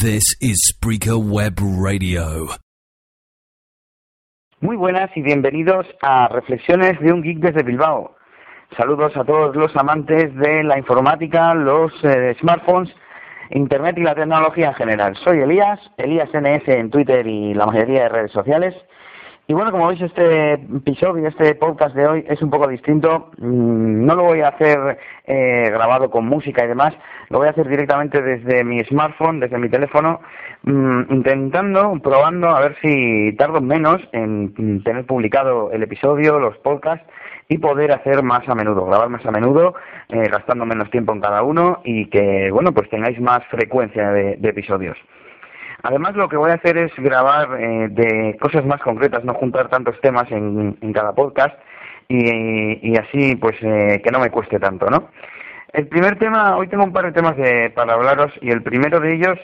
This is Spreaker Web Radio. Muy buenas y bienvenidos a Reflexiones de un Geek desde Bilbao. Saludos a todos los amantes de la informática, los eh, smartphones, Internet y la tecnología en general. Soy Elías, Elías NS en Twitter y la mayoría de redes sociales. Y bueno, como veis, este episodio, este podcast de hoy es un poco distinto. Mm, no lo voy a hacer eh, grabado con música y demás, lo voy a hacer directamente desde mi smartphone, desde mi teléfono, mm, intentando, probando a ver si tardo menos en tener publicado el episodio, los podcasts y poder hacer más a menudo, grabar más a menudo, eh, gastando menos tiempo en cada uno y que, bueno, pues tengáis más frecuencia de episodios. Además, lo que voy a hacer es grabar eh, de cosas más concretas, no juntar tantos temas en, cada podcast y, así, pues, eh, que no me cueste tanto, ¿no? El primer tema, hoy tengo un par de temas para hablaros y el primero de ellos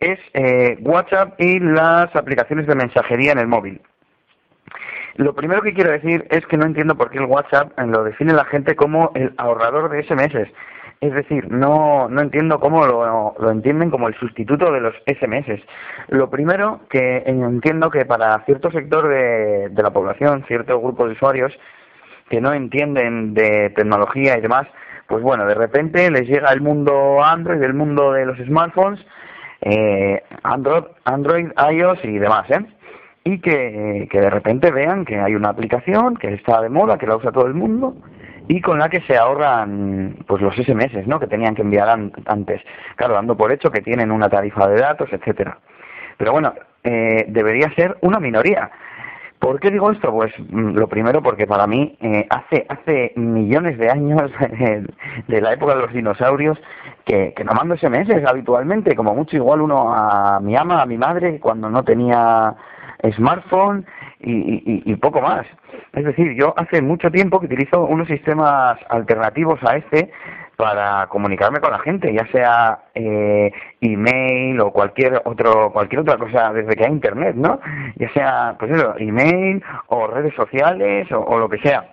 es eh, WhatsApp y las aplicaciones de mensajería en el móvil. Lo primero que quiero decir es que no entiendo por qué el WhatsApp lo define la gente como el ahorrador de SMS. Es decir, no, no entiendo cómo lo, lo, entienden como el sustituto de los SMS. Lo primero que entiendo que para cierto sector de, de la población, cierto grupo de usuarios que no entienden de tecnología y demás, pues bueno, de repente les llega el mundo Android, el mundo de los smartphones, eh, Android, Android, iOS y demás, ¿eh? Y que, que de repente vean que hay una aplicación que está de moda, que la usa todo el mundo, y con la que se ahorran pues los SMS ¿no? que tenían que enviar antes, claro, dando por hecho que tienen una tarifa de datos, etcétera. Pero bueno, eh, debería ser una minoría. ¿Por qué digo esto? Pues mm, lo primero porque para mí eh, hace hace millones de años de la época de los dinosaurios que, que no mando SMS habitualmente, como mucho igual uno a mi ama, a mi madre cuando no tenía smartphone y, y, poco más. Es decir, yo hace mucho tiempo que utilizo unos sistemas alternativos a este para comunicarme con la gente, ya sea eh, email o cualquier otro cualquier otra cosa desde que hay internet, ¿no? Ya sea pues eso, email o redes sociales o, lo que sea.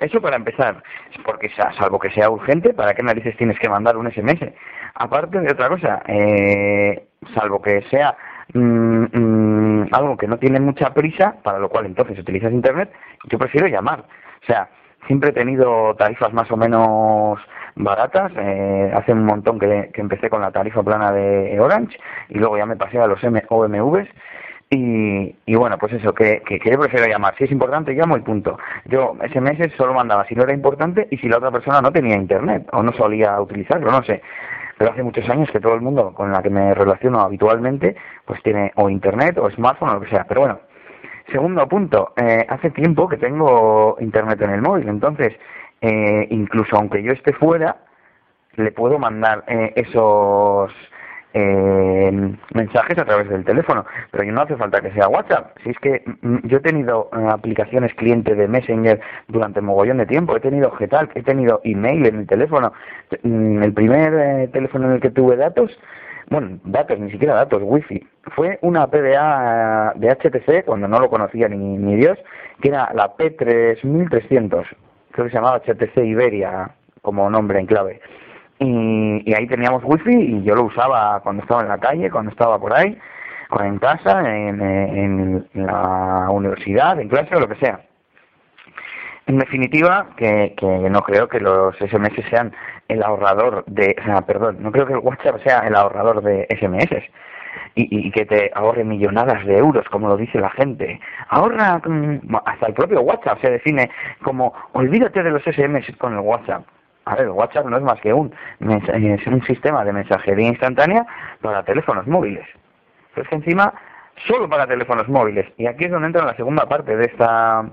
Eso para empezar, porque salvo que sea urgente, ¿para qué narices tienes que mandar un SMS? Aparte de otra cosa, eh, salvo que sea Mm, mm, algo que no tiene mucha prisa, para lo cual entonces utilizas Internet, yo prefiero llamar. O sea, siempre he tenido tarifas más o menos baratas. Eh, hace un montón que, empecé con la tarifa plana de Orange y luego ya me pasé a los M OMVs. Y, y bueno, pues eso, que, que, prefiero llamar. Si es importante, llamo y punto. Yo SMS solo mandaba si no era importante y si la otra persona no tenía internet o no solía utilizarlo, no sé pero hace muchos años que todo el mundo con la que me relaciono habitualmente pues tiene o internet o smartphone o lo que sea. Pero bueno, segundo punto, eh, hace tiempo que tengo internet en el móvil, entonces eh, incluso aunque yo esté fuera, le puedo mandar eh, esos eh, mensajes a través del teléfono, pero no hace falta que sea WhatsApp. Si es que mm, yo he tenido eh, aplicaciones cliente de Messenger durante mogollón de tiempo, he tenido Getalk, he tenido email en el teléfono. Mm, el primer eh, teléfono en el que tuve datos, bueno, datos, ni siquiera datos, wifi, fue una PDA de HTC, cuando no lo conocía ni, ni Dios, que era la P3300, creo que se llamaba HTC Iberia como nombre en clave y, ahí teníamos wifi y yo lo usaba cuando estaba en la calle, cuando estaba por ahí, en casa, en, en, la universidad, en clase o lo que sea. En definitiva, que, que no creo que los SMS sean el ahorrador de, o sea, perdón, no creo que el WhatsApp sea el ahorrador de SMS y, y que te ahorre millonadas de euros, como lo dice la gente. Ahorra, mm, hasta el propio WhatsApp se define como olvídate de los SMS con el WhatsApp. A ver, WhatsApp no es más que un, es un sistema de mensajería instantánea para teléfonos móviles. Pero es que encima, solo para teléfonos móviles. Y aquí es donde entra la segunda parte de esta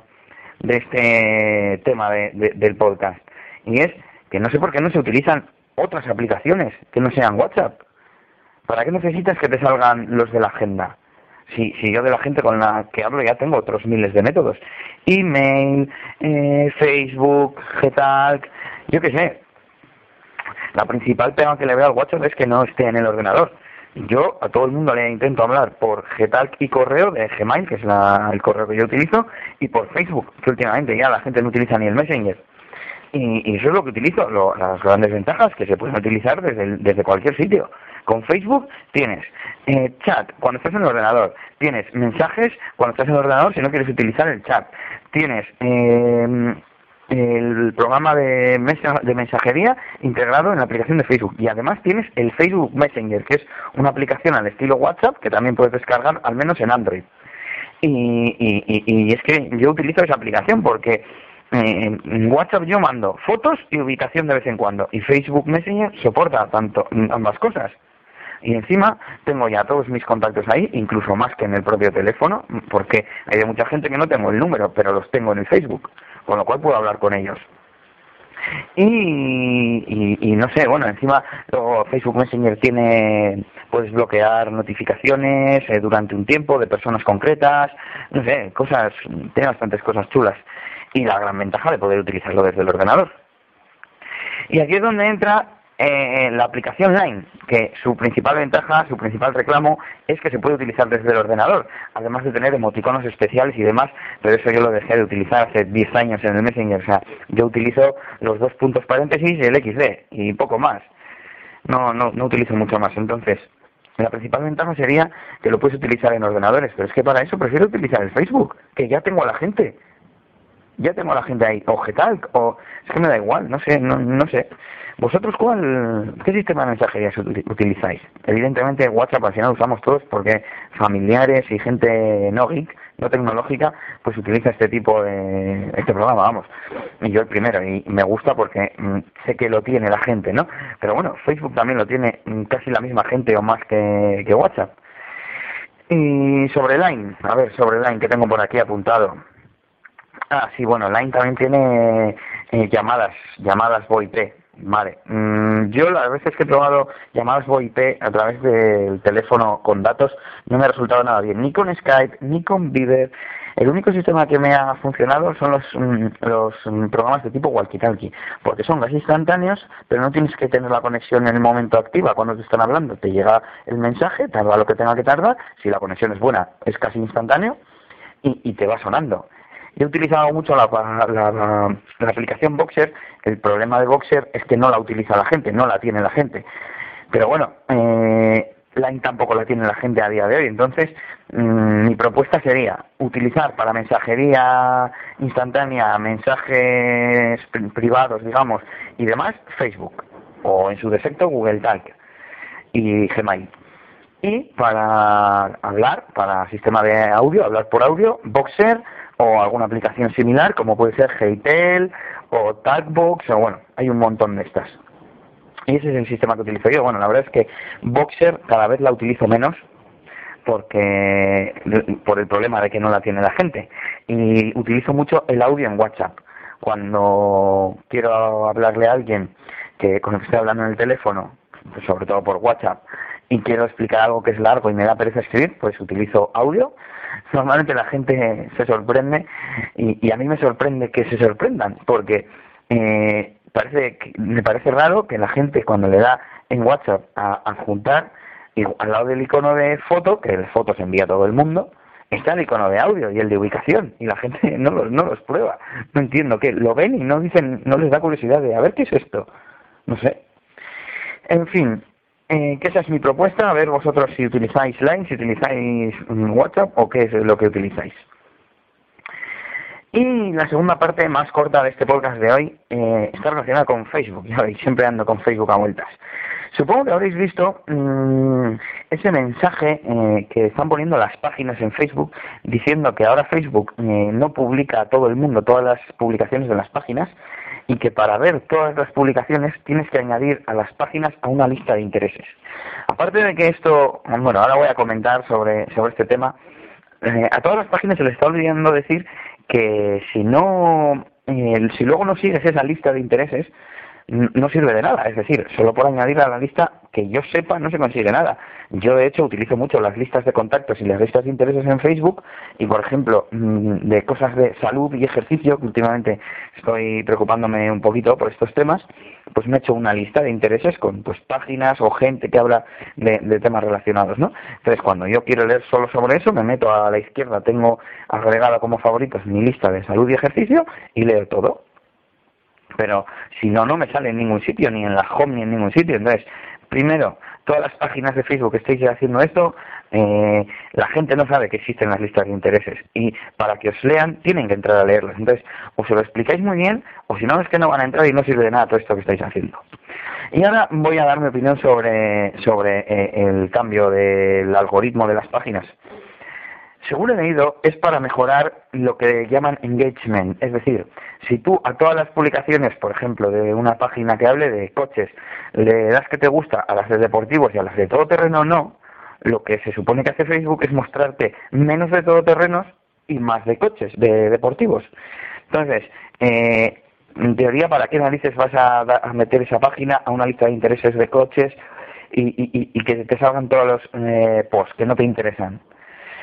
de este tema de, del podcast. Y es que no sé por qué no se utilizan otras aplicaciones que no sean WhatsApp. ¿Para qué necesitas que te salgan los de la agenda? Si, si yo de la gente con la que hablo ya tengo otros miles de métodos. Email, eh, Facebook, Getalk, yo qué sé. La principal pega que le veo al WhatsApp es que no esté en el ordenador. Yo a todo el mundo le intento hablar por Getalk y correo de Gmail, que es el correo que yo utilizo, y por Facebook, que últimamente ya la gente no utiliza ni el Messenger. Y, eso es lo que utilizo, las grandes ventajas que se pueden utilizar desde, desde cualquier sitio. Con Facebook tienes eh, chat cuando estás en el ordenador, tienes mensajes cuando estás en el ordenador si no quieres utilizar el chat, tienes eh, el programa de, mensajería integrado en la aplicación de Facebook y además tienes el Facebook Messenger, que es una aplicación al estilo WhatsApp que también puedes descargar al menos en Android. Y, y, y, es que yo utilizo esa aplicación porque eh, en WhatsApp yo mando fotos y ubicación de vez en cuando y Facebook Messenger soporta tanto ambas cosas. Y encima tengo ya todos mis contactos ahí, incluso más que en el propio teléfono, porque hay mucha gente que no tengo el número, pero los tengo en el Facebook con lo cual puedo hablar con ellos. Y, y, no sé, bueno, encima luego Facebook Messenger tiene, puedes bloquear notificaciones eh, durante un tiempo de personas concretas, no sé, cosas, tiene bastantes cosas chulas. Y la gran ventaja de poder utilizarlo desde el ordenador. Y aquí es donde entra eh, la aplicación Line, que su principal ventaja, su principal reclamo es que se puede utilizar desde el ordenador, además de tener emoticonos especiales y demás, pero eso yo lo dejé de utilizar hace 10 años en el Messenger, o sea, yo utilizo los dos puntos paréntesis y el XD y poco más. No, no, no utilizo mucho más, entonces la principal ventaja sería que lo puedes utilizar en ordenadores, pero es que para eso prefiero utilizar el Facebook, que ya tengo a la gente ya tengo a la gente ahí, o Getalk, o es que me da igual, no sé, no, no sé. ¿Vosotros cuál, qué sistema de mensajería utilizáis? Evidentemente WhatsApp al final usamos todos porque familiares y gente no geek, no tecnológica, pues utiliza este tipo de, este programa, vamos. Y yo el primero, y me gusta porque mm, sé que lo tiene la gente, ¿no? Pero bueno, Facebook también lo tiene mm, casi la misma gente o más que, que WhatsApp. Y sobre Line, a ver, sobre Line que tengo por aquí apuntado. Ah, sí, bueno, Line también tiene eh, llamadas, llamadas VoIP. Vale. Mm, yo las veces que he probado llamadas VoIP a través del teléfono con datos no me ha resultado nada bien. Ni con Skype, ni con Viber. El único sistema que me ha funcionado son los, mm, los mm, programas de tipo walkie-talkie, porque son casi instantáneos, pero no tienes que tener la conexión en el momento activa cuando te están hablando. Te llega el mensaje, tarda lo que tenga que tardar, si la conexión es buena es casi instantáneo y, y te va sonando. He utilizado mucho la, la, aplicación Boxer. El problema de Boxer es que no la utiliza la gente, no la tiene la gente. Pero bueno, eh, Line tampoco la tiene la gente a día de hoy. Entonces, mm, mi propuesta sería utilizar para mensajería instantánea, mensajes privados, digamos, y demás, Facebook. O en su defecto, Google Talk y Gmail. Y para hablar, para sistema de audio, hablar por audio, Boxer o alguna aplicación similar, como puede ser Heitel o Talkbox, o bueno, hay un montón de estas. Y ese es el sistema que utilizo yo. Bueno, la verdad es que Boxer cada vez la utilizo menos porque por el problema de que no la tiene la gente. Y utilizo mucho el audio en WhatsApp. Cuando quiero hablarle a alguien que con el que estoy hablando en el teléfono, pues sobre todo por WhatsApp, y quiero explicar algo que es largo y me da pereza escribir, pues utilizo audio normalmente la gente se sorprende y, a mí me sorprende que se sorprendan porque eh, parece me parece raro que la gente cuando le da en WhatsApp a, juntar y al lado del icono de foto que el foto se envía a todo el mundo está el icono de audio y el de ubicación y la gente no los, no los prueba. No entiendo que lo ven y no dicen no les da curiosidad de a ver qué es esto no sé. En fin eh, que esa es mi propuesta, a ver vosotros si utilizáis Line, si utilizáis mm, WhatsApp o qué es lo que utilizáis. Y la segunda parte más corta de este podcast de hoy eh, está relacionada con Facebook. Ya veis, siempre ando con Facebook a vueltas. Supongo que habréis visto mm, ese mensaje eh, que están poniendo las páginas en Facebook diciendo que ahora Facebook no publica a todo el mundo todas las publicaciones de las páginas, y que para ver todas las publicaciones tienes que añadir a las páginas a una lista de intereses. Aparte de que esto, bueno, ahora voy a comentar sobre, sobre este tema, eh, a todas las páginas se les está olvidando decir que si no, eh, si luego no sigues esa lista de intereses, no sirve de nada. Es decir, solo por añadir a la lista que yo sepa no se consigue nada. Yo de hecho utilizo mucho las listas de contactos y las listas de intereses en Facebook y por ejemplo mm, de cosas de salud y ejercicio que últimamente estoy preocupándome un poquito por estos temas, pues me he hecho una lista de intereses con pues páginas o gente que habla de, de temas relacionados, ¿no? Entonces cuando yo quiero leer solo sobre eso me meto a la izquierda, tengo agregada como favoritos mi lista de salud y ejercicio y leo todo pero si no, no me sale en ningún sitio, ni en la home ni en ningún sitio. Entonces, Primero, todas las páginas de Facebook que estéis haciendo esto, eh, la gente no sabe que existen las listas de intereses y para que os lean tienen que entrar a leerlas. Entonces, o se lo explicáis muy bien o si no es que no van a entrar y no sirve de nada todo esto que estáis haciendo. Y ahora voy a dar mi opinión sobre, sobre eh, el cambio del algoritmo de las páginas. Según he leído, es para mejorar lo que llaman engagement. Es decir, si tú a todas las publicaciones, por ejemplo, de una página que hable de coches, le das que te gusta a las de deportivos y a las de todoterreno no, lo que se supone que hace Facebook es mostrarte menos de todoterrenos y más de coches, de deportivos. Entonces, eh, en teoría, ¿para qué narices vas a, meter esa página a una lista de intereses de coches y, que te salgan todos los eh, posts que no te interesan?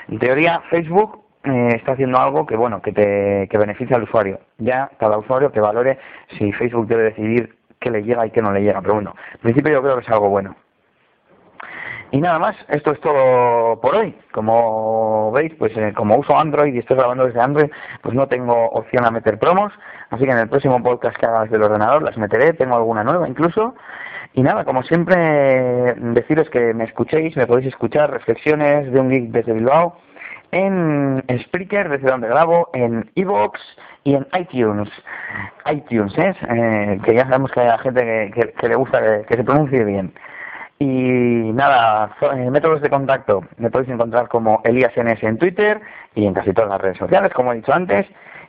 En teoría, Facebook eh, está haciendo algo que, bueno, que, te, que beneficia al usuario. Ya cada usuario que valore si Facebook debe decidir qué le llega y qué no le llega. Pero bueno, en principio yo creo que es algo bueno. Y nada más, esto es todo por hoy. Como veis, pues eh, como uso Android y estoy grabando desde Android, pues no tengo opción a meter promos. Así que en el próximo podcast que haga desde el ordenador las meteré, tengo alguna nueva incluso. Y nada, como siempre, deciros que me escuchéis, me podéis escuchar reflexiones de un geek desde Bilbao en Spreaker, desde donde grabo, en Evox y en iTunes. iTunes, ¿eh? eh que ya sabemos que hay gente que, le gusta que, se pronuncie bien. Y nada, eh, métodos de contacto me podéis encontrar como ElíasNS en Twitter y en casi todas las redes sociales, como he dicho antes.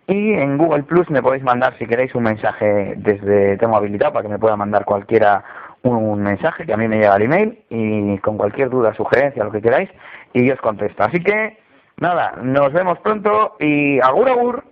Y en Google Plus me podéis mandar si queréis un mensaje desde, tengo habilitado para que me pueda mandar cualquiera un mensaje que a mí me llega al email y con cualquier duda, sugerencia, lo que queráis, y yo os contesto. Así que, nada, nos vemos pronto y agur agur.